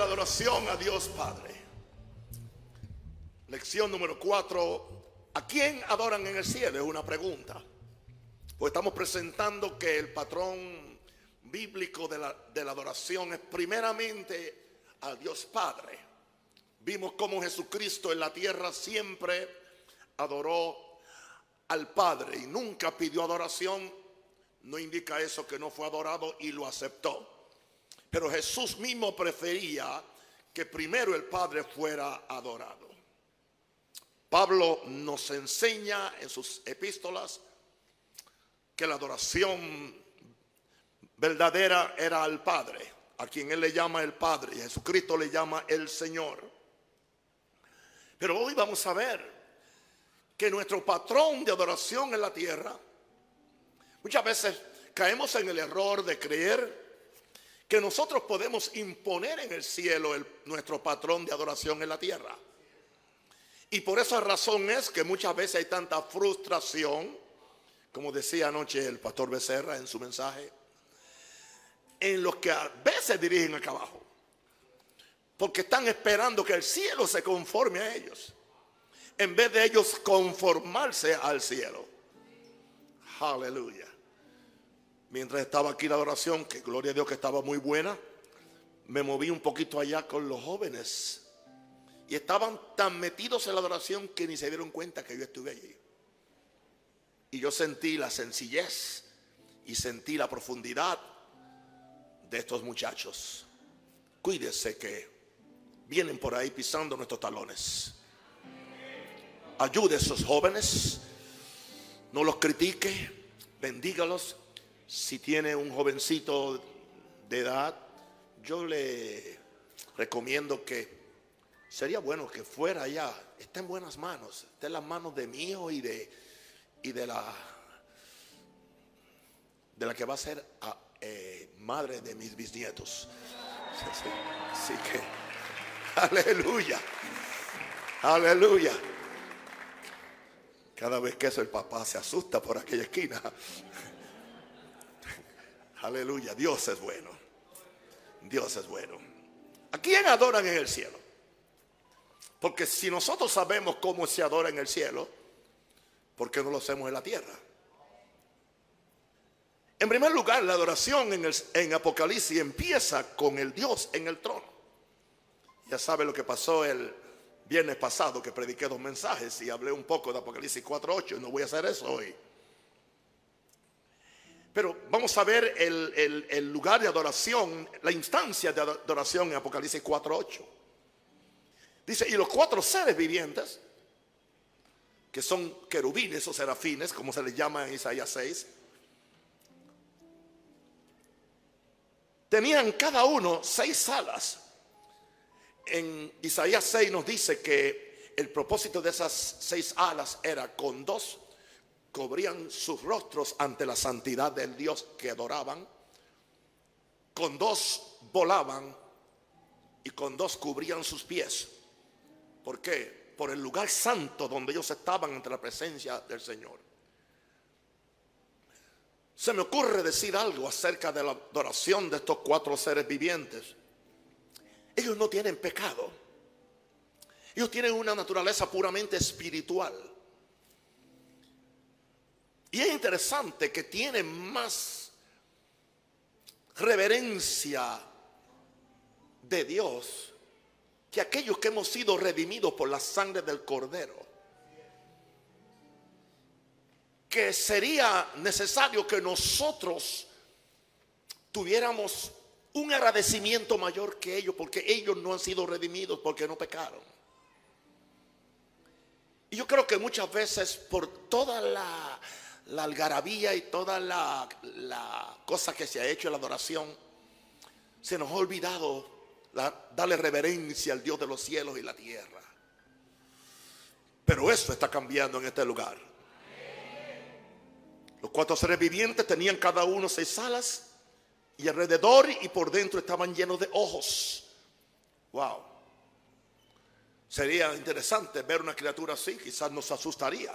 la adoración a Dios Padre. Lección número cuatro. ¿A quién adoran en el cielo? Es una pregunta. Pues estamos presentando que el patrón bíblico de la, de la adoración es primeramente a Dios Padre. Vimos cómo Jesucristo en la tierra siempre adoró al Padre y nunca pidió adoración. No indica eso que no fue adorado y lo aceptó. Pero Jesús mismo prefería que primero el Padre fuera adorado. Pablo nos enseña en sus epístolas que la adoración verdadera era al Padre, a quien Él le llama el Padre, y Jesucristo le llama el Señor. Pero hoy vamos a ver que nuestro patrón de adoración en la tierra, muchas veces caemos en el error de creer que nosotros podemos imponer en el cielo nuestro patrón de adoración en la tierra. Y por esa razón es que muchas veces hay tanta frustración, como decía anoche el pastor Becerra en su mensaje, en los que a veces dirigen acá abajo. Porque están esperando que el cielo se conforme a ellos. En vez de ellos conformarse al cielo. Aleluya mientras estaba aquí la adoración, que gloria a Dios que estaba muy buena, me moví un poquito allá con los jóvenes. Y estaban tan metidos en la adoración que ni se dieron cuenta que yo estuve allí. Y yo sentí la sencillez y sentí la profundidad de estos muchachos. Cuídese que vienen por ahí pisando nuestros talones. Ayude a esos jóvenes. No los critique. Bendígalos si tiene un jovencito de edad, yo le recomiendo que sería bueno que fuera allá, está en buenas manos, está en las manos de hijo y de, y de la de la que va a ser ah, eh, madre de mis bisnietos. Así que, aleluya, aleluya. Cada vez que eso el papá se asusta por aquella esquina. Aleluya, Dios es bueno. Dios es bueno. ¿A quién adoran en el cielo? Porque si nosotros sabemos cómo se adora en el cielo, ¿por qué no lo hacemos en la tierra? En primer lugar, la adoración en, en Apocalipsis empieza con el Dios en el trono. Ya sabe lo que pasó el viernes pasado que prediqué dos mensajes y hablé un poco de Apocalipsis 4.8 y no voy a hacer eso hoy. Pero vamos a ver el, lugar de adoración, la instancia de adoración en Apocalipsis 4.8. Dice, y los cuatro seres vivientes, que son querubines o serafines, como se les llama en Isaías 6, tenían cada uno seis alas. En Isaías 6 nos dice que el propósito de esas seis alas era con dos cubrían sus rostros ante la santidad del Dios que adoraban, con dos volaban y con dos cubrían sus pies. ¿Por qué? Por el lugar santo donde ellos estaban entre la presencia del Señor. Se me ocurre decir algo acerca de la adoración de estos cuatro seres vivientes. Ellos no tienen pecado. Ellos tienen una naturaleza puramente espiritual. Y es interesante que tiene más reverencia de Dios que aquellos que hemos sido redimidos por la sangre del cordero. Que sería necesario que nosotros tuviéramos un agradecimiento mayor que ellos porque ellos no han sido redimidos porque no pecaron. Y yo creo que muchas veces por toda la la algarabía y toda la, cosa que se ha hecho en la adoración, se nos ha olvidado darle reverencia al Dios de los cielos y la tierra. Pero eso está cambiando en este lugar. Los cuatro seres vivientes tenían cada uno seis alas y alrededor y por dentro estaban llenos de ojos. Wow. Sería interesante ver una criatura así, quizás nos asustaría.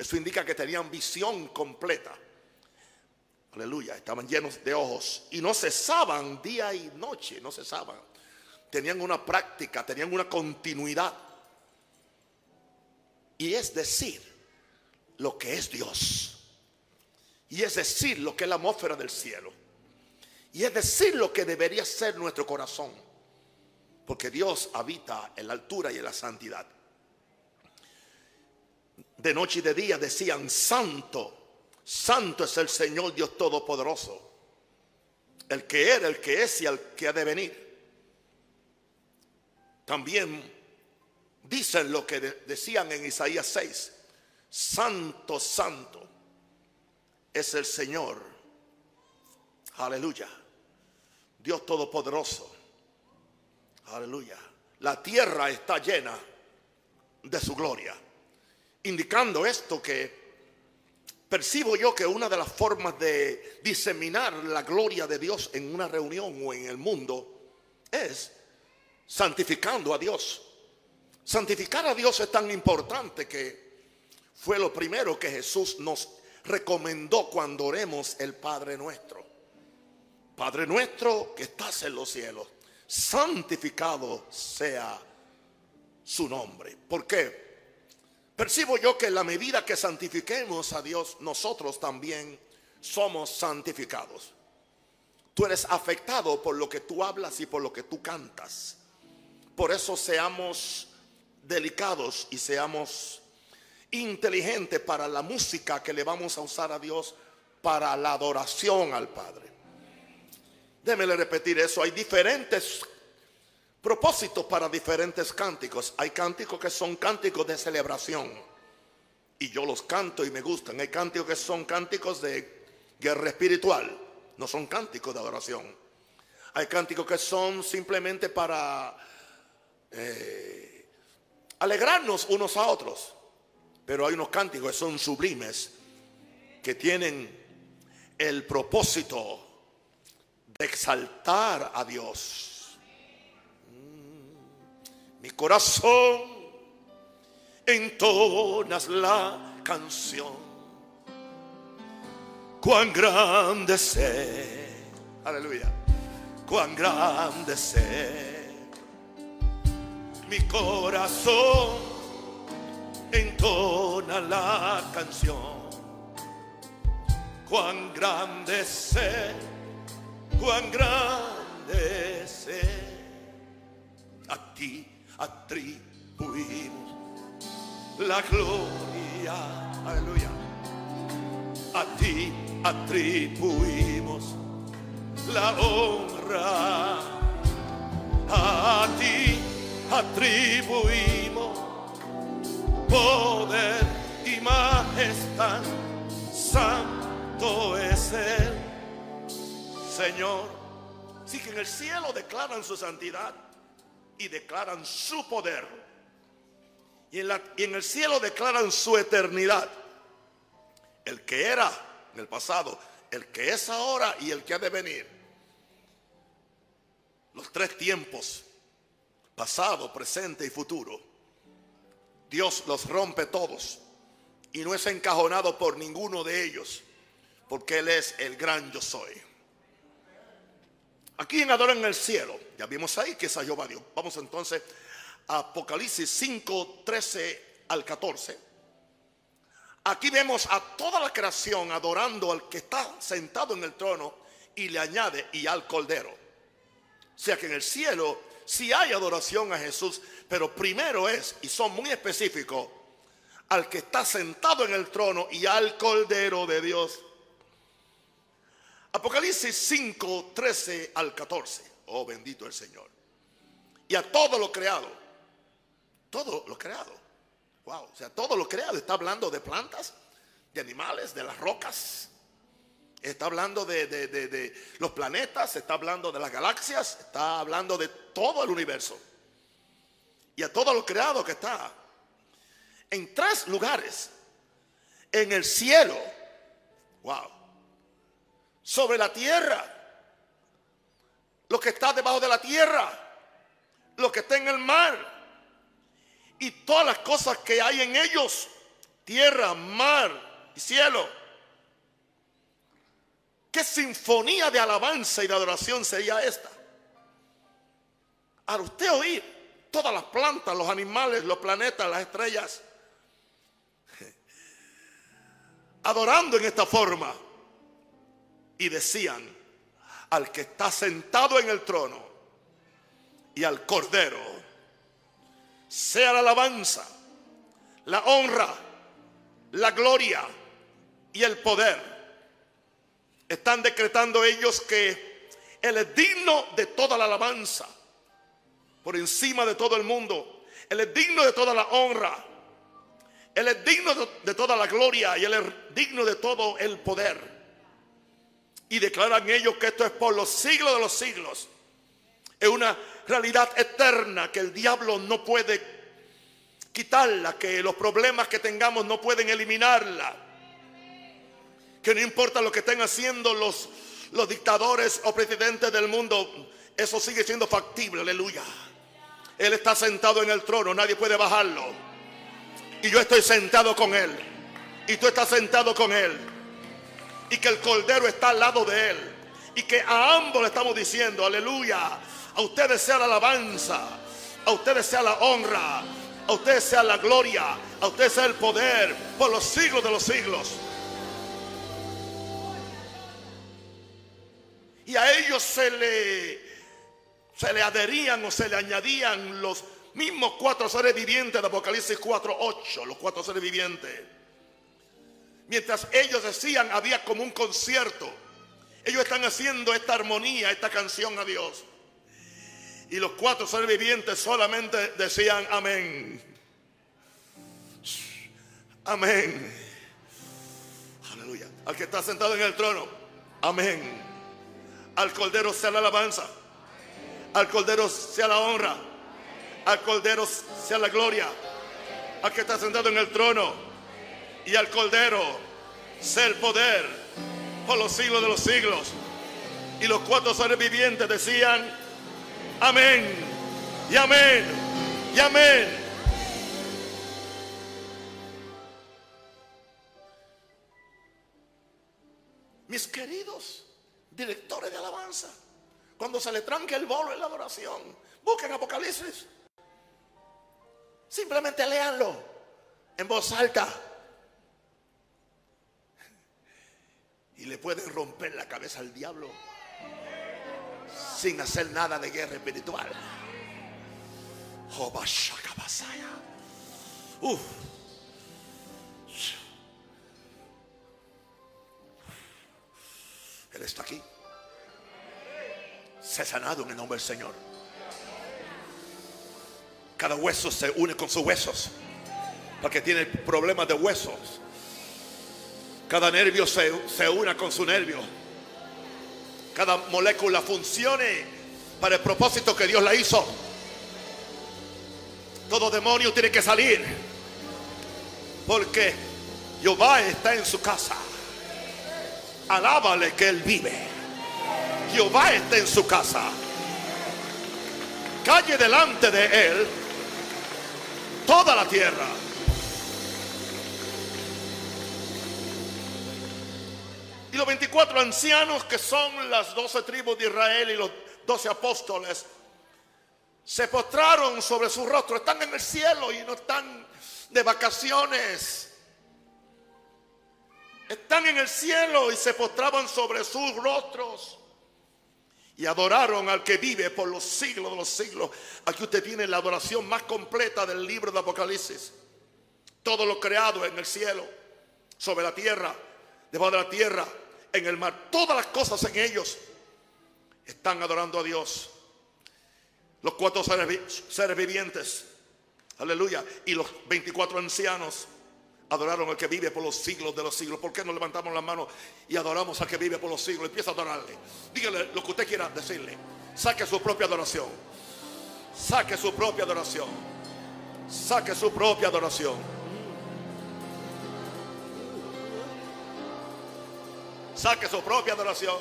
Eso indica que tenían visión completa. Aleluya, estaban llenos de ojos y no cesaban día y noche, no cesaban tenían una práctica, tenían una continuidad. Y es decir, lo que es Dios. Y es decir, lo que es la atmósfera del cielo. Y es decir, lo que debería ser nuestro corazón. Porque Dios habita en la altura y en la santidad. De noche y de día decían, santo, santo es el Señor Dios Todopoderoso. El que era, el que es y el que ha de venir. También dicen lo que decían en Isaías 6. Santo, santo es el Señor. Aleluya. Dios Todopoderoso. Aleluya. La tierra está llena de su gloria. Indicando esto que percibo yo que una de las formas de diseminar la gloria de Dios en una reunión o en el mundo es santificando a Dios. Santificar a Dios es tan importante que fue lo primero que Jesús nos recomendó cuando oremos el Padre nuestro. Padre nuestro que estás en los cielos, santificado sea su nombre. ¿Por qué? Percibo yo que la medida que santifiquemos a Dios, nosotros también somos santificados. Tú eres afectado por lo que tú hablas y por lo que tú cantas. Por eso seamos delicados y seamos inteligentes para la música que le vamos a usar a Dios para la adoración al Padre. Démele repetir eso. Hay diferentes propósitos para diferentes cánticos. Hay cánticos que son cánticos de celebración. Y yo los canto y me gustan. Hay cánticos que son cánticos de guerra espiritual. No son cánticos de adoración. Hay cánticos que son simplemente para eh, alegrarnos unos a otros. Pero hay unos cánticos que son sublimes, que tienen el propósito de exaltar a Dios. Mi corazón entonas la canción. Cuán grande sé, aleluya, cuán grande sé mi corazón entona la canción. Cuán grande sé, cuán grande sé. A ti atribuimos la gloria. Aleluya. A ti atribuimos la honra. A ti atribuimos poder y majestad. Santo es el Señor. Sí que en el cielo declaran su santidad y declaran su poder. Y en, la, y en el cielo declaran su eternidad. El que era en el pasado, el que es ahora y el que ha de venir. Los tres tiempos pasado, presente y futuro. Dios los rompe todos y no es encajonado por ninguno de ellos, porque Él es el gran yo soy. Aquí en Adoran el cielo, ya vimos ahí que es a Jehová Dios. Vamos entonces a Apocalipsis 5, 13 al 14. Aquí vemos a toda la creación adorando al que está sentado en el trono y le añade y al cordero. O sea que en el cielo si hay adoración a Jesús, pero primero es, y son muy específicos, al que está sentado en el trono y al Cordero de Dios. Apocalipsis 5, 13 al 14. Oh, bendito el Señor. Y a todo lo creado. Todo lo creado. Wow. O sea, todo lo creado. Está hablando de plantas, de animales, de las rocas, Está hablando de, los planetas, está hablando de las galaxias, está hablando de todo el universo. Y a todo lo creado que está. En tres lugares. En el cielo. Wow. Sobre la tierra. Lo que está debajo de la tierra. Lo que está en el mar. Y todas las cosas que hay en ellos. Tierra, mar y cielo ¿Qué sinfonía de alabanza y de adoración sería esta? al usted oír todas las plantas, los animales, los planetas, las estrellas, adorando en esta forma, y decían al que está sentado en el trono y al cordero, sea la alabanza, la honra, la gloria y el poder. Están decretando ellos que Él es digno de toda la alabanza, por encima de todo el mundo. Él es digno de toda la honra. Él es digno de toda la gloria y Él es digno de todo el poder. Y declaran ellos que esto es por los siglos de los siglos. Es una realidad eterna que el diablo no puede quitarla, que los problemas que tengamos no pueden eliminarla. Que no importa lo que estén haciendo los, los dictadores o presidentes del mundo, eso sigue siendo factible, aleluya. Él está sentado en el trono, nadie puede bajarlo. Y yo estoy sentado con Él. Y tú estás sentado con Él. Y que el Cordero está al lado de Él. Y que a ambos le estamos diciendo, aleluya. A ustedes sea la alabanza. A ustedes sea la honra. A ustedes sea la gloria. A ustedes sea el poder por los siglos de los siglos. Y a ellos se le, se le adherían o se le añadían los mismos cuatro seres vivientes de Apocalipsis 4.8, los cuatro seres vivientes. Mientras ellos decían, había como un concierto. Ellos están haciendo esta armonía, esta canción a Dios. Y los cuatro seres vivientes solamente decían amén. Amén. Aleluya. Al que está sentado en el trono. Amén. Al Cordero sea la alabanza. Al Cordero sea la honra. Al Cordero sea la gloria. Al que está sentado en el trono. Y al Cordero sea el poder por los siglos de los siglos. Y los cuatro seres vivientes decían, amén, y amén, y amén. Mis queridos directores de alabanza, cuando se le tranque el bolo en la adoración, busquen Apocalipsis. Simplemente léanlo en voz alta. Y le pueden romper la cabeza al diablo sin hacer nada de guerra espiritual. Uf. Él está aquí. Se ha sanado en el nombre del Señor. Cada hueso se une con sus huesos. Porque tiene problemas de huesos. Cada nervio se, se una con su nervio. Cada molécula funcione para el propósito que Dios la hizo. Todo demonio tiene que salir. Porque Jehová está en su casa. Alábale que Él vive. Jehová está en su casa. Calle delante de Él toda la tierra. Y los 24 ancianos que son las 12 tribus de Israel y los 12 apóstoles se postraron sobre su rostro. Están en el cielo y no están de vacaciones. Están en el cielo y se postraban sobre sus rostros. Y adoraron al que vive por los siglos de los siglos. Aquí usted tiene la adoración más completa del libro de Apocalipsis. Todo lo creado en el cielo, sobre la tierra, debajo de la tierra, en el mar. Todas las cosas en ellos están adorando a Dios. Los cuatro seres, vivientes. Aleluya. Y los 24 ancianos adoraron al que vive por los siglos de los siglos. ¿Por qué no levantamos las manos y adoramos al que vive por los siglos? Empieza a adorarle. Dígale lo que usted quiera decirle. Saque su propia adoración. Saque su propia adoración. Saque su propia adoración. Saque su propia adoración.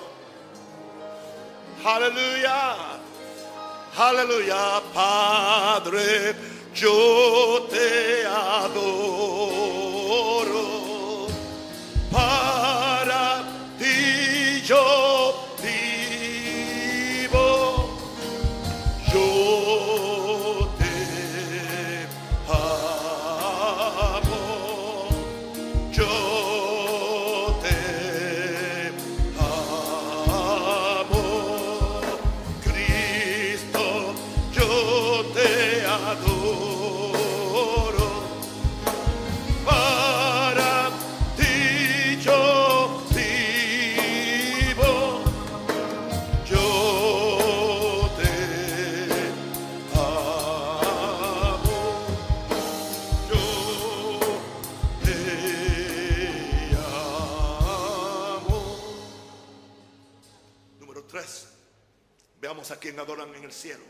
Aleluya. Aleluya, Padre. Yo te adoro. Para ti yo el cielo.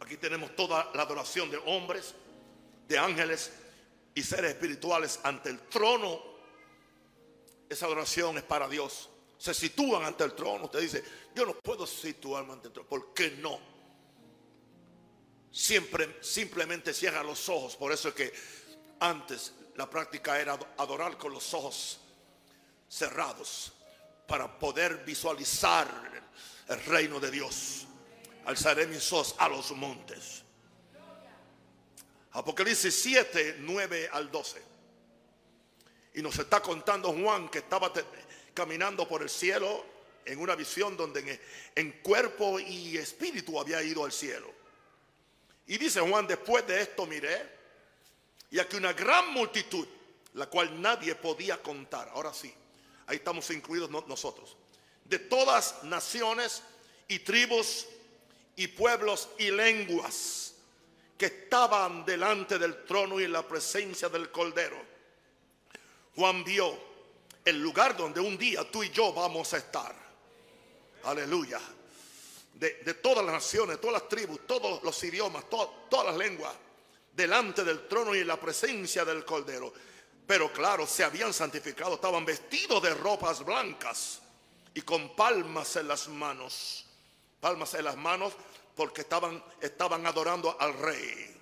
Aquí tenemos toda la adoración de hombres, de ángeles y seres espirituales ante el trono. Esa adoración es para Dios. Se sitúan ante el trono. Usted dice, yo no puedo situarme ante el trono. ¿Por qué no? Siempre, simplemente cierra los ojos. Por eso es que antes la práctica era adorar con los ojos cerrados para poder visualizar el reino de Dios. Alzaré mis ojos a los montes. Apocalipsis 7, 9 al 12. Y nos está contando Juan que estaba caminando por el cielo en una visión donde en, cuerpo y espíritu había ido al cielo. Y dice Juan, después de esto miré, y aquí una gran multitud, la cual nadie podía contar. Ahora sí, ahí estamos incluidos nosotros. De todas naciones y tribus y pueblos y lenguas que estaban delante del trono y en la presencia del Cordero. Juan vio el lugar donde un día tú y yo vamos a estar. Aleluya. De, todas las naciones, todas las tribus, todos los idiomas, todas las lenguas, delante del trono y en la presencia del Cordero. Pero claro, se habían santificado, estaban vestidos de ropas blancas y con palmas en las manos. Palmas en las manos porque estaban, estaban adorando al rey.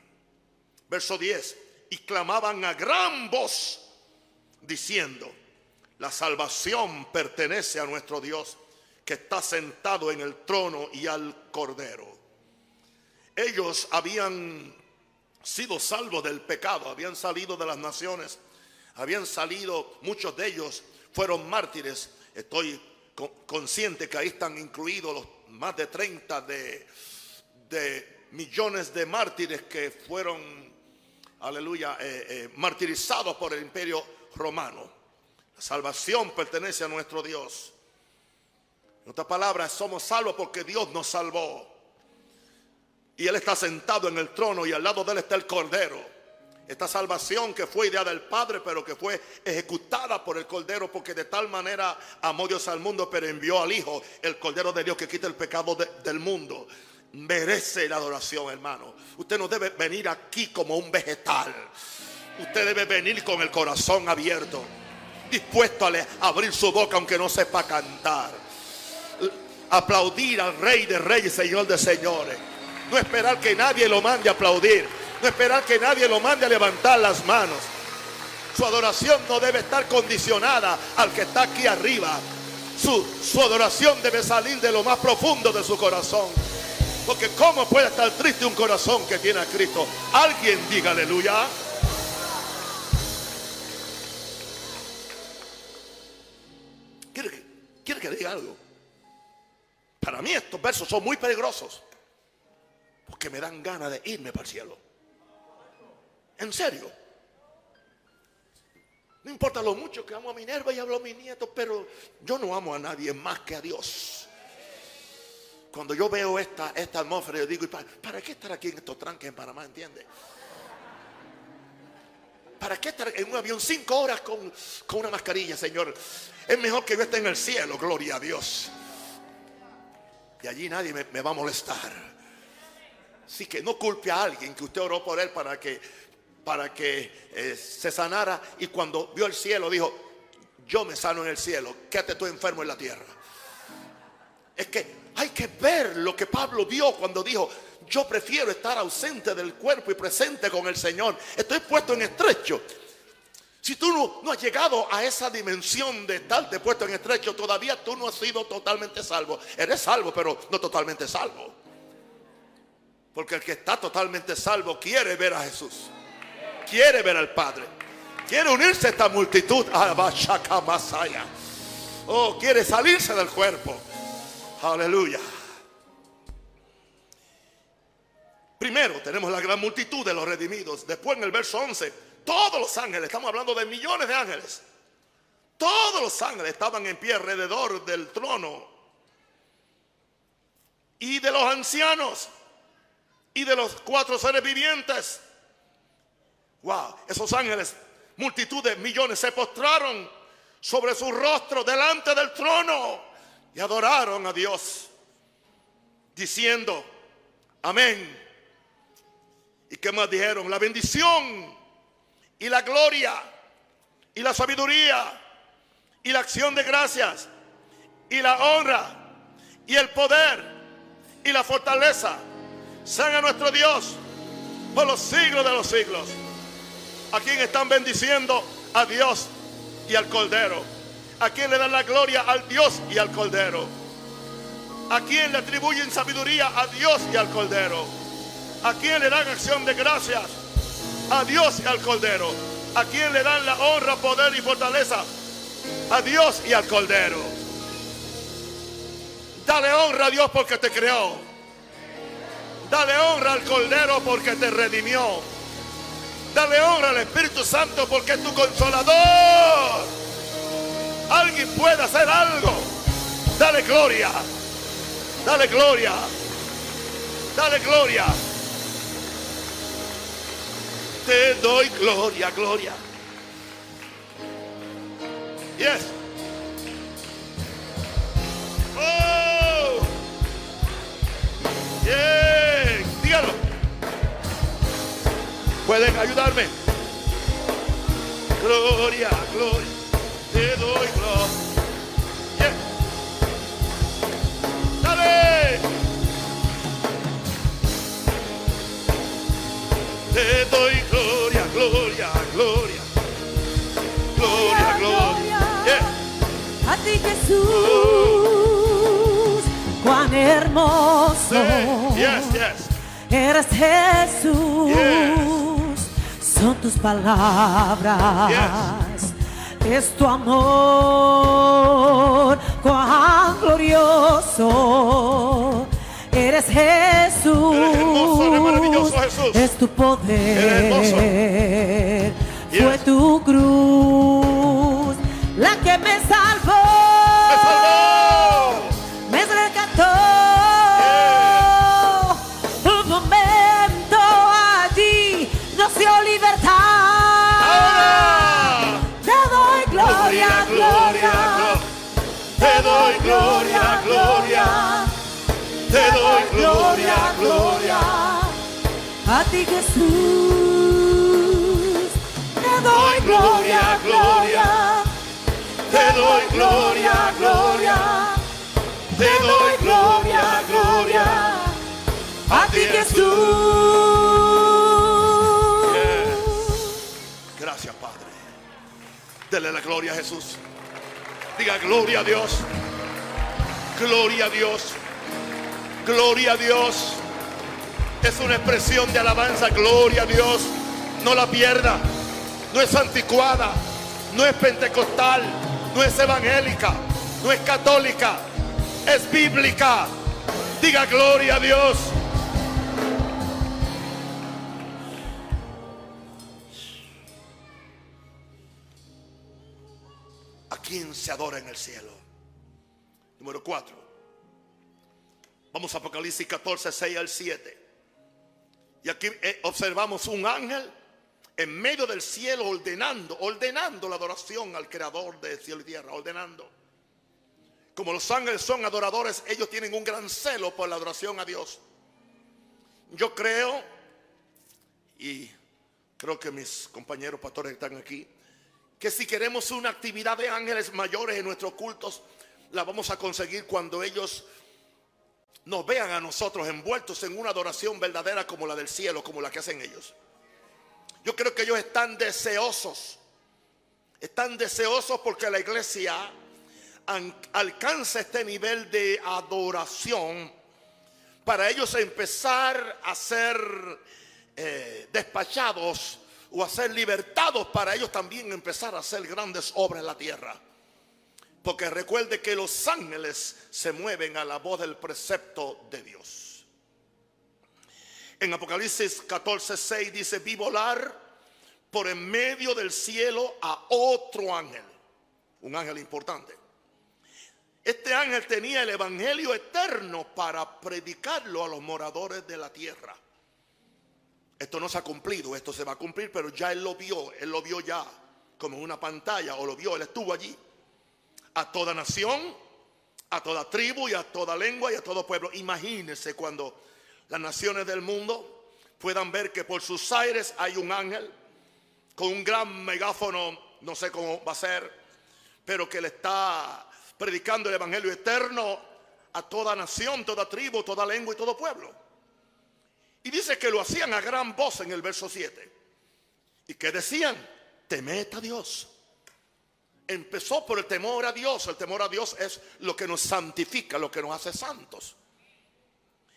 Verso 10. Y clamaban a gran voz diciendo, la salvación pertenece a nuestro Dios que está sentado en el trono y al cordero. Ellos habían sido salvos del pecado, habían salido de las naciones, habían salido, muchos de ellos fueron mártires. Estoy consciente que ahí están incluidos los más de 30 de, millones de mártires que fueron, aleluya, eh, eh, martirizados por el imperio romano. La salvación pertenece a nuestro Dios. En otras palabras, somos salvos porque Dios nos salvó. Y Él está sentado en el trono y al lado de Él está el Cordero. Esta salvación que fue idea del Padre, pero que fue ejecutada por el Cordero, porque de tal manera amó Dios al mundo, pero envió al Hijo, el Cordero de Dios que quita el pecado del mundo. Merece la adoración, hermano. Usted no debe venir aquí como un vegetal. Usted debe venir con el corazón abierto, dispuesto a abrir su boca aunque no sepa cantar. Aplaudir al Rey de Reyes, Señor de Señores. No esperar que nadie lo mande a aplaudir no esperar que nadie lo mande a levantar las manos. Su adoración no debe estar condicionada al que está aquí arriba. Su, su adoración debe salir de lo más profundo de su corazón. Porque ¿cómo puede estar triste un corazón que tiene a Cristo? Alguien diga aleluya. ¿Quiere que, quiere que diga algo? Para mí estos versos son muy peligrosos. Porque me dan ganas de irme para el cielo. En serio. No importa lo mucho que amo a Minerva y hablo a mi nieto, pero yo no amo a nadie más que a Dios. Cuando yo veo esta, esta atmósfera, yo digo, para, qué estar aquí en estos tranques en Panamá? ¿Entiende? ¿Para qué estar en un avión cinco horas con, una mascarilla, Señor? Es mejor que yo esté en el cielo, gloria a Dios. Y allí nadie me, me va a molestar. Así que no culpe a alguien que usted oró por él para que para que eh, se sanara y cuando vio el cielo dijo, yo me sano en el cielo, quédate tú enfermo en la tierra. Es que hay que ver lo que Pablo vio cuando dijo, yo prefiero estar ausente del cuerpo y presente con el Señor. Estoy puesto en estrecho. Si tú no, no, has llegado a esa dimensión de estarte puesto en estrecho, todavía tú no has sido totalmente salvo. Eres salvo, pero no totalmente salvo. Porque el que está totalmente salvo quiere ver a Jesús quiere ver al Padre. Quiere unirse a esta multitud. Oh, quiere salirse del cuerpo. Aleluya. Primero tenemos la gran multitud de los redimidos. Después en el verso 11, todos los ángeles, estamos hablando de millones de ángeles. Todos los ángeles estaban en pie alrededor del trono. Y de los ancianos. Y de los cuatro seres vivientes. Wow, esos ángeles, multitudes, millones, se postraron sobre su rostro delante del trono y adoraron a Dios. diciendo, amén. ¿Y qué más dijeron? La bendición y la gloria y la sabiduría y la acción de gracias y la honra y el poder y la fortaleza sean a nuestro Dios por los siglos de los siglos. ¿A quien están bendiciendo? A Dios y al Cordero. ¿A quien le dan la gloria? Al Dios y al Cordero. ¿A quien le atribuyen sabiduría? A Dios y al Cordero. ¿A quien le dan acción de gracias? A Dios y al Cordero. ¿A quien le dan la honra, poder y fortaleza? A Dios y al Cordero. Dale honra a Dios porque te creó. Dale honra al Cordero porque te redimió. Dale honra al Espíritu Santo porque es tu consolador. Alguien puede hacer algo. Dale gloria. Dale gloria. Dale gloria. Te doy gloria, gloria. Yes. Oh. Bien. Pueden ayudarme. Gloria, gloria. Te doy gloria. Yeah. Dale. Te doy gloria, gloria, gloria. Gloria, gloria. Yeah. A ti Jesús, cuán hermoso Say, Yes, yes. eres Jesús. Yes. Tus palabras, es tu amor, cuán glorioso. Eres Jesús, Eres hermoso, eres maravilloso, Jesús. es tu poder, Eres hermoso. fue tu cruz Te doy gloria, gloria. A ti Jesús, te doy gloria, gloria. Te doy gloria, gloria. Te doy gloria, gloria. A ti Jesús. Gracias, Padre. Dele la gloria a Jesús. Diga gloria a Dios. Gloria a Dios. Gloria a Dios. Es una expresión de alabanza. Gloria a Dios. No la pierda. No es anticuada. No es pentecostal. No es evangélica. No es católica. Es bíblica. Diga gloria a Dios. ¿A quién se adora en el cielo? Número 4. Vamos a Apocalipsis 14, 6 al 7. Y aquí eh, observamos un ángel en medio del cielo ordenando, ordenando la adoración al creador de cielo y tierra, ordenando. Como los ángeles son adoradores, ellos tienen un gran celo por la adoración a Dios. Yo creo, y creo que mis compañeros pastores están aquí, que si queremos una actividad de ángeles mayores en nuestros cultos, la vamos a conseguir cuando ellos nos vean a nosotros envueltos en una adoración verdadera como la del cielo, como la que hacen ellos. Yo creo que ellos están deseosos, están deseosos porque la iglesia an- alcanza este nivel de adoración para ellos empezar a ser eh, despachados o a ser libertados para ellos también empezar a hacer grandes obras en la tierra. Porque recuerde que los ángeles se mueven a la voz del precepto de Dios. En Apocalipsis 14, 6 dice, vi volar por en medio del cielo a otro ángel, un ángel importante. Este ángel tenía el evangelio eterno para predicarlo a los moradores de la tierra. Esto no se ha cumplido, esto se va a cumplir, pero ya él lo vio, él lo vio ya como en una pantalla o lo vio, él estuvo allí. A toda nación, a toda tribu y a toda lengua y a todo pueblo. Imagínense cuando las naciones del mundo puedan ver que por sus aires hay un ángel con un gran megáfono, no sé cómo va a ser, pero que le está predicando el evangelio eterno a toda nación, toda tribu, toda lengua y todo pueblo. Y dice que lo hacían a gran voz en el verso 7. Y que decían, temed a Dios. Empezó por el temor a Dios. El temor a Dios es lo que nos santifica, lo que nos hace santos.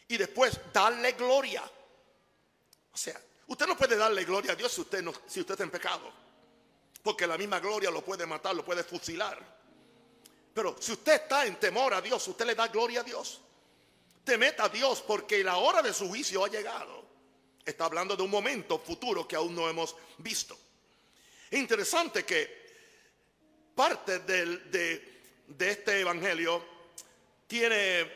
Y después, darle gloria. O sea, usted no puede darle gloria a Dios si usted, no, si usted está en pecado. Porque la misma gloria lo puede matar, lo puede fusilar. Pero si usted está en temor a Dios, usted le da gloria a Dios. Temed a Dios porque la hora de su juicio ha llegado. Está hablando de un momento futuro que aún no hemos visto. Interesante que parte de, este evangelio tiene,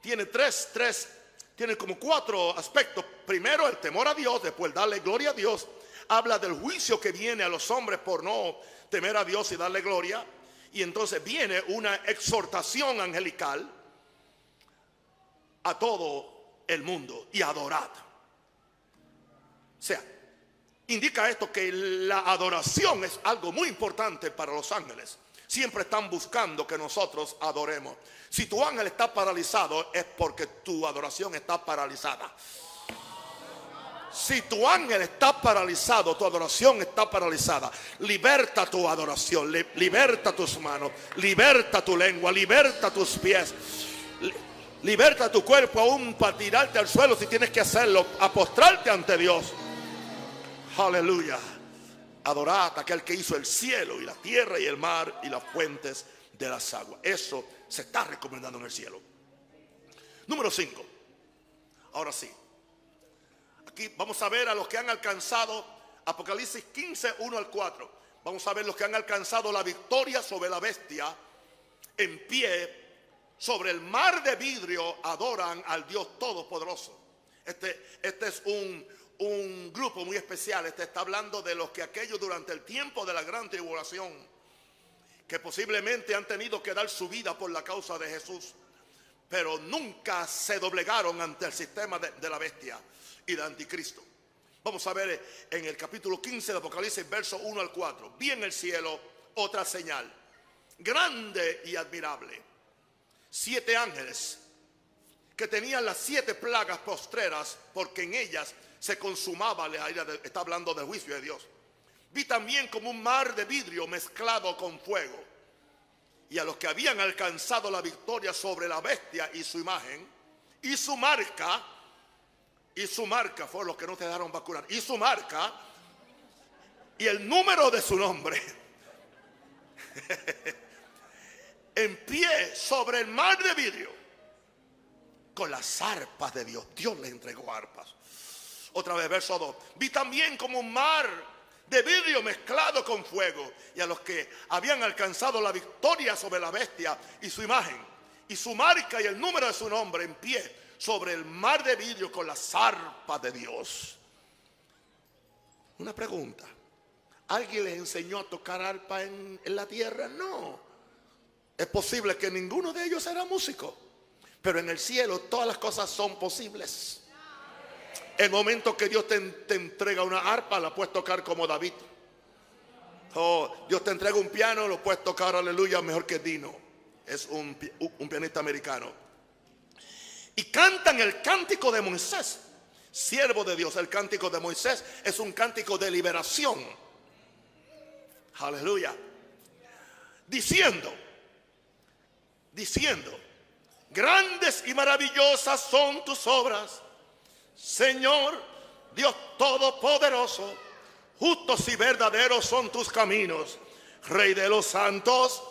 tiene tres, tres, tiene como cuatro aspectos. Primero el temor a Dios, después darle gloria a Dios. Habla del juicio que viene a los hombres por no temer a Dios y darle gloria. Y entonces viene una exhortación angelical a todo el mundo y adorad. O sea, indica esto que la adoración es algo muy importante para los ángeles. Siempre están buscando que nosotros adoremos. Si tu ángel está paralizado es porque tu adoración está paralizada. Si tu ángel está paralizado, tu adoración está paralizada. Liberta tu adoración, liberta tus manos, liberta tu lengua, liberta tus pies. Liberta tu cuerpo aún para tirarte al suelo si tienes que hacerlo, apostrarte ante Dios. Aleluya. Adorad a aquel que hizo el cielo y la tierra y el mar y las fuentes de las aguas. Eso se está recomendando en el cielo. Número 5. Ahora sí. Aquí vamos a ver a los que han alcanzado Apocalipsis 15, 1 al 4. Vamos a ver los que han alcanzado la victoria sobre la bestia en pie sobre el mar de vidrio adoran al Dios Todopoderoso. Este, este es un, un grupo muy especial. Este está hablando de los que aquellos durante el tiempo de la gran tribulación, que posiblemente han tenido que dar su vida por la causa de Jesús, pero nunca se doblegaron ante el sistema de, la bestia y de anticristo. Vamos a ver en el capítulo 15 de Apocalipsis, verso 1 al 4. Vi en el cielo otra señal, grande y admirable. Siete ángeles que tenían las siete plagas postreras, porque en ellas se consumaba la ira, está hablando del juicio de Dios. Vi también como un mar de vidrio mezclado con fuego. Y a los que habían alcanzado la victoria sobre la bestia y su imagen, y su marca, y su marca, fueron los que no te dejaron vacunar, y su marca, y el número de su nombre, en pie sobre el mar de vidrio, con las arpas de Dios. Dios le entregó arpas. Otra vez, verso 2. Vi también como un mar de vidrio mezclado con fuego. Y a los que habían alcanzado la victoria sobre la bestia y su imagen, y su marca y el número de su nombre en pie sobre el mar de vidrio con la zarpa de Dios. Una pregunta. ¿Alguien les enseñó a tocar arpa en, en la tierra? No. Es posible que ninguno de ellos era músico. Pero en el cielo todas las cosas son posibles. El momento que Dios te, entrega una arpa, la puedes tocar como David. Oh, Dios te entrega un piano, lo puedes tocar, aleluya, mejor que Dino. Es un, un pianista americano. Y cantan el cántico de Moisés, siervo de Dios. El cántico de Moisés es un cántico de liberación. Aleluya. Diciendo, diciendo, grandes y maravillosas son tus obras Señor Dios Todopoderoso, justos y verdaderos son tus caminos, Rey de los santos,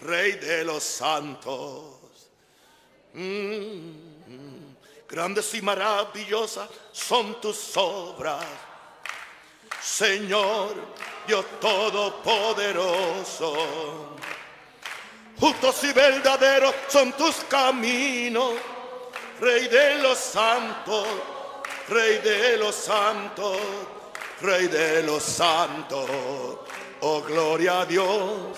Rey de los santos. Mm, grandes y maravillosas son tus obras, Señor Dios Todopoderoso. Justos y verdaderos son tus caminos, Rey de los santos Rey de los santos, Rey de los santos. Oh, gloria a Dios.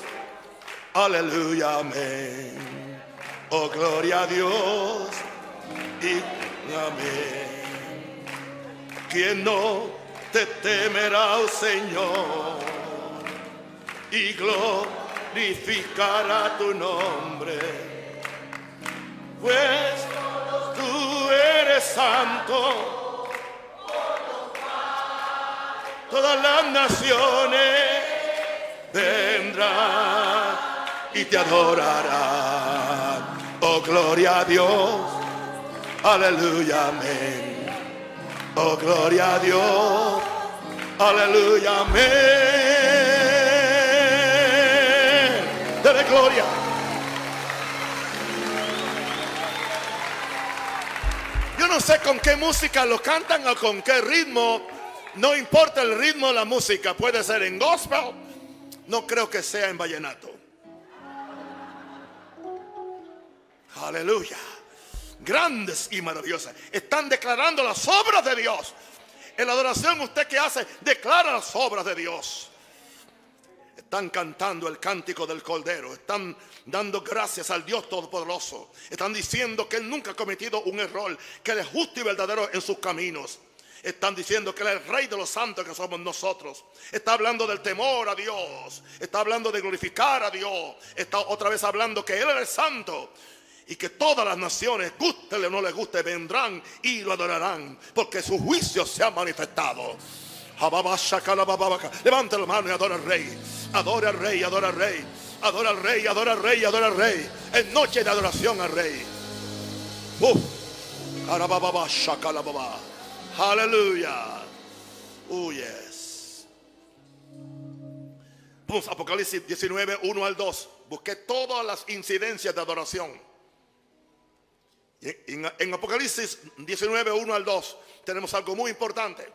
Aleluya, amén. Oh, gloria a Dios. Y amén. Quien no te temerá, oh Señor, y glorificará tu nombre. Pues tú eres santo. Todas las naciones vendrán y te adorarán. Oh, gloria a Dios. Aleluya, amén. Oh, gloria a Dios. Aleluya, amén. Dele gloria. Yo no sé con qué música lo cantan o con qué ritmo. No importa el ritmo de la música. Puede ser en gospel. No creo que sea en vallenato. Aleluya. Grandes y maravillosas. Están declarando las obras de Dios. En la adoración usted que hace, declara las obras de Dios. Están cantando el cántico del Cordero. Están dando gracias al Dios Todopoderoso. Están diciendo que Él nunca ha cometido un error. Que Él es justo y verdadero en sus caminos. Están diciendo que Él es el Rey de los santos que somos nosotros. Está hablando del temor a Dios. Está hablando de glorificar a Dios. Está otra vez hablando que Él es el santo y que todas las naciones, guste o no les guste, vendrán y lo adorarán, porque su juicio se ha manifestado. Levanta la mano y adora al rey. Adora al rey, adora al rey. Adora al rey, adora al rey, adora al rey. En noche de adoración al rey. Aleluya. Oh, yes. Vamos Apocalipsis 19, 1 al 2. Busqué todas las incidencias de adoración. En, Apocalipsis 19, 1 al 2 tenemos algo muy importante.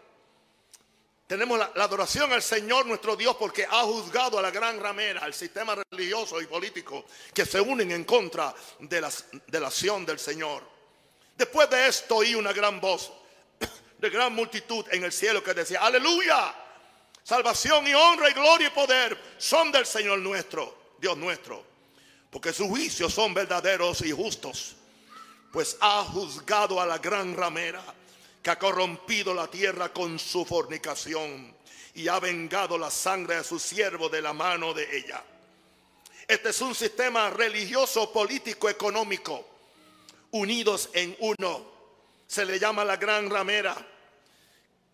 Tenemos la, adoración al Señor nuestro Dios porque ha juzgado a la gran ramera, al sistema religioso y político que se unen en contra de la, de la acción del Señor. Después de esto oí una gran voz de gran multitud en el cielo que decía, aleluya, salvación y honra y gloria y poder son del Señor nuestro, Dios nuestro, porque sus juicios son verdaderos y justos pues ha juzgado a la gran ramera que ha corrompido la tierra con su fornicación y ha vengado la sangre de su siervo de la mano de ella. Este es un sistema religioso, político, económico, unidos en uno. Se le llama la gran ramera,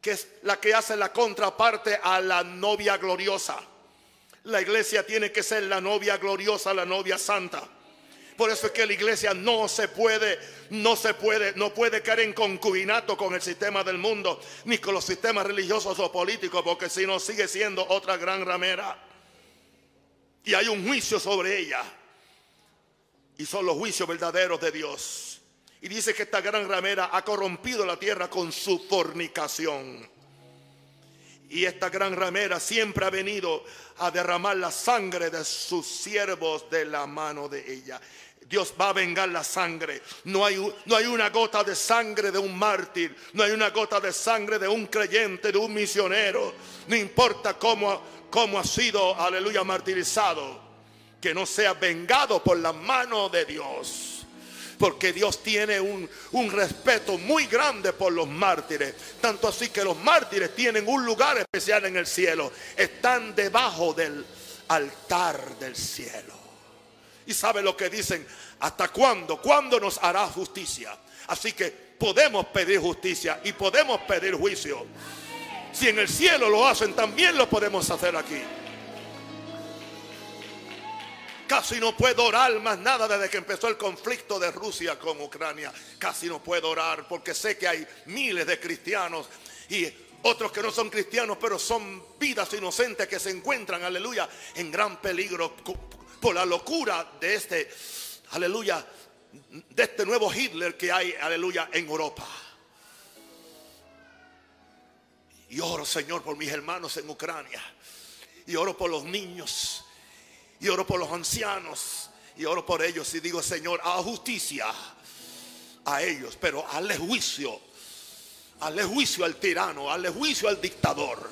que es la que hace la contraparte a la novia gloriosa. La iglesia tiene que ser la novia gloriosa, la novia santa. Por eso es que la iglesia no se puede, no se puede, no puede caer en concubinato con el sistema del mundo, ni con los sistemas religiosos o políticos, porque si no sigue siendo otra gran ramera. Y hay un juicio sobre ella. Y son los juicios verdaderos de Dios. Y dice que esta gran ramera ha corrompido la tierra con su fornicación. Y esta gran ramera siempre ha venido a derramar la sangre de sus siervos de la mano de ella. Dios va a vengar la sangre. No hay, no hay una gota de sangre de un mártir. No hay una gota de sangre de un creyente, de un misionero. No importa cómo, cómo ha sido, aleluya, martirizado. Que no sea vengado por la mano de Dios porque Dios tiene un, un, respeto muy grande por los mártires. Tanto así que los mártires tienen un lugar especial en el cielo. Están debajo del altar del cielo. Y sabe lo que dicen, ¿hasta cuándo? ¿Cuándo nos hará justicia? Así que podemos pedir justicia y podemos pedir juicio. Si en el cielo lo hacen, también lo podemos hacer aquí. Casi no puedo orar más nada desde que empezó el conflicto de Rusia con Ucrania. Casi no puedo orar porque sé que hay miles de cristianos y otros que no son cristianos, pero son vidas inocentes que se encuentran, aleluya, en gran peligro por la locura de este, aleluya, de este nuevo Hitler que hay, aleluya, en Europa. Y oro, Señor, por mis hermanos en Ucrania. Y oro por los niños. Y oro por los ancianos. Y oro por ellos. Y digo, Señor, a justicia a ellos. Pero hazle juicio. Hazle juicio al tirano. Hazle juicio al dictador.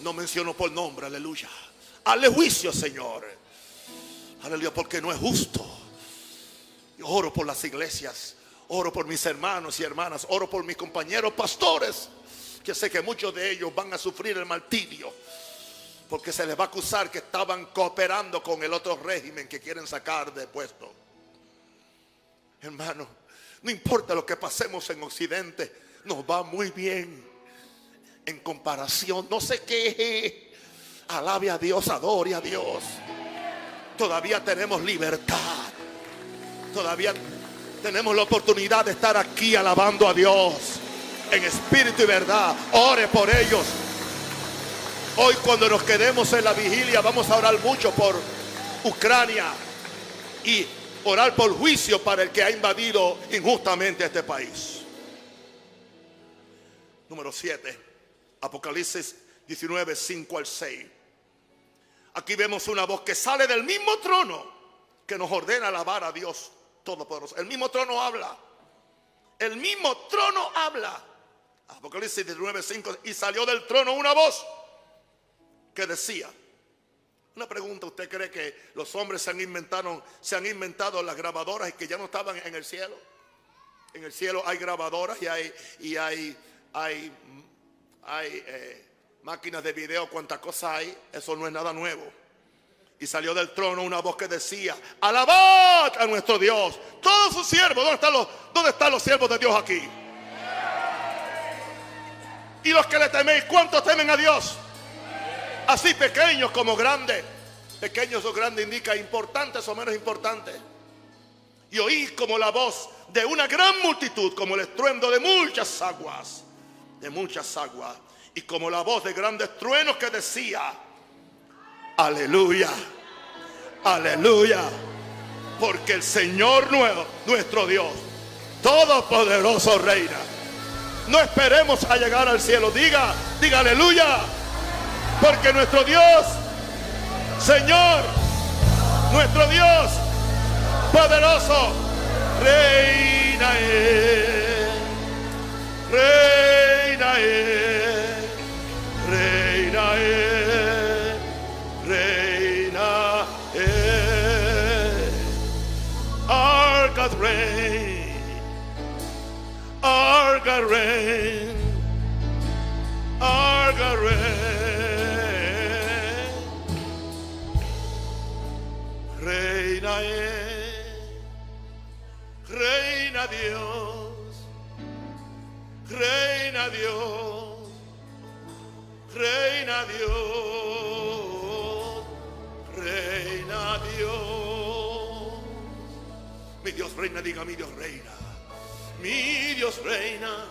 No menciono por nombre, aleluya. Hazle juicio, Señor. Aleluya, porque no es justo. oro por las iglesias, oro por mis hermanos y hermanas, oro por mis compañeros pastores, que sé que muchos de ellos van a sufrir el martirio, porque se les va a acusar que estaban cooperando con el otro régimen que quieren sacar de puesto. Hermano, no importa lo que pasemos en Occidente, nos va muy bien en comparación. No sé qué. Alabe a Dios, adore a Dios. Todavía tenemos libertad. Todavía tenemos la oportunidad de estar aquí alabando a Dios en espíritu y verdad. Ore por ellos. Hoy cuando nos quedemos en la vigilia vamos a orar mucho por Ucrania y orar por juicio para el que ha invadido injustamente este país. Número 7. Apocalipsis 19, 5 al 6. Aquí vemos una voz que sale del mismo trono que nos ordena alabar a Dios Todopoderoso. El mismo trono habla. El mismo trono habla. Apocalipsis 19, 5. Y salió del trono una voz que decía. Una pregunta, ¿usted cree que los hombres se han inventado, se han inventado las grabadoras y que ya no estaban en el cielo? En el cielo hay grabadoras y hay, y hay, hay, hay eh, máquinas de video, cuántas cosas hay. Eso no es nada nuevo. Y salió del trono una voz que decía, alabad a nuestro Dios, todos sus siervos. ¿Dónde están los, dónde están los siervos de Dios aquí? Y los que le teméis, ¿cuántos temen a Dios? Así pequeños como grandes. Pequeños o grandes indica importantes o menos importantes. Y oí como la voz de una gran multitud, como el estruendo de muchas aguas. De muchas aguas. Y como la voz de grandes truenos que decía, aleluya, aleluya. Porque el Señor nuevo, nuestro Dios, todopoderoso reina. No esperemos a llegar al cielo. Diga, diga aleluya. Porque nuestro Dios, Señor, nuestro Dios, poderoso, reina es, reina es, reina es, reina es. Our God reign, our God reign, our Reina Dios, reina Dios, reina Dios, reina Dios. Mi Dios reina, diga mi Dios reina, mi Dios reina,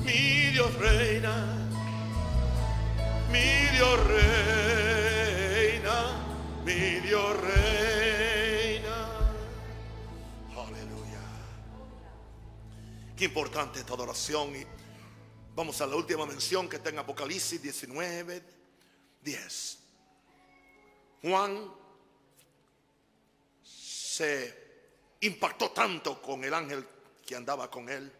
mi Dios reina, mi Dios reina Importante esta adoración. Y vamos a la última mención que está en Apocalipsis 19, 10. Juan se impactó tanto con el ángel que andaba con él,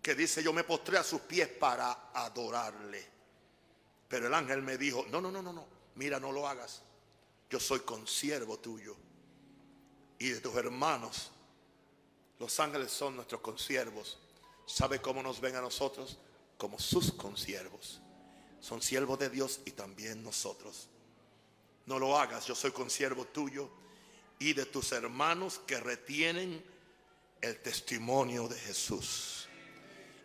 que dice, yo me postré a sus pies para adorarle. Pero el ángel me dijo, no, no, no, no, no, mira, no lo hagas yo soy consiervo tuyo y de tus hermanos. Los ángeles son nuestros consiervos. ¿Sabe cómo nos ven a nosotros? Como sus consiervos. Son siervos de Dios y también nosotros. No lo hagas, yo soy consiervo tuyo y de tus hermanos que retienen el testimonio de Jesús.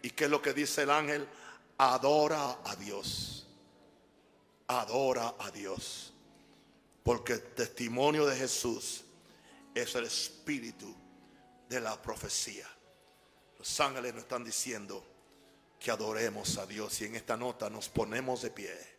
¿Y qué es lo que dice el ángel? Adora a Dios. Adora a Dios. Porque el testimonio de Jesús es el espíritu de la profecía. Los ángeles nos están diciendo que adoremos a Dios y en esta nota nos ponemos de pie.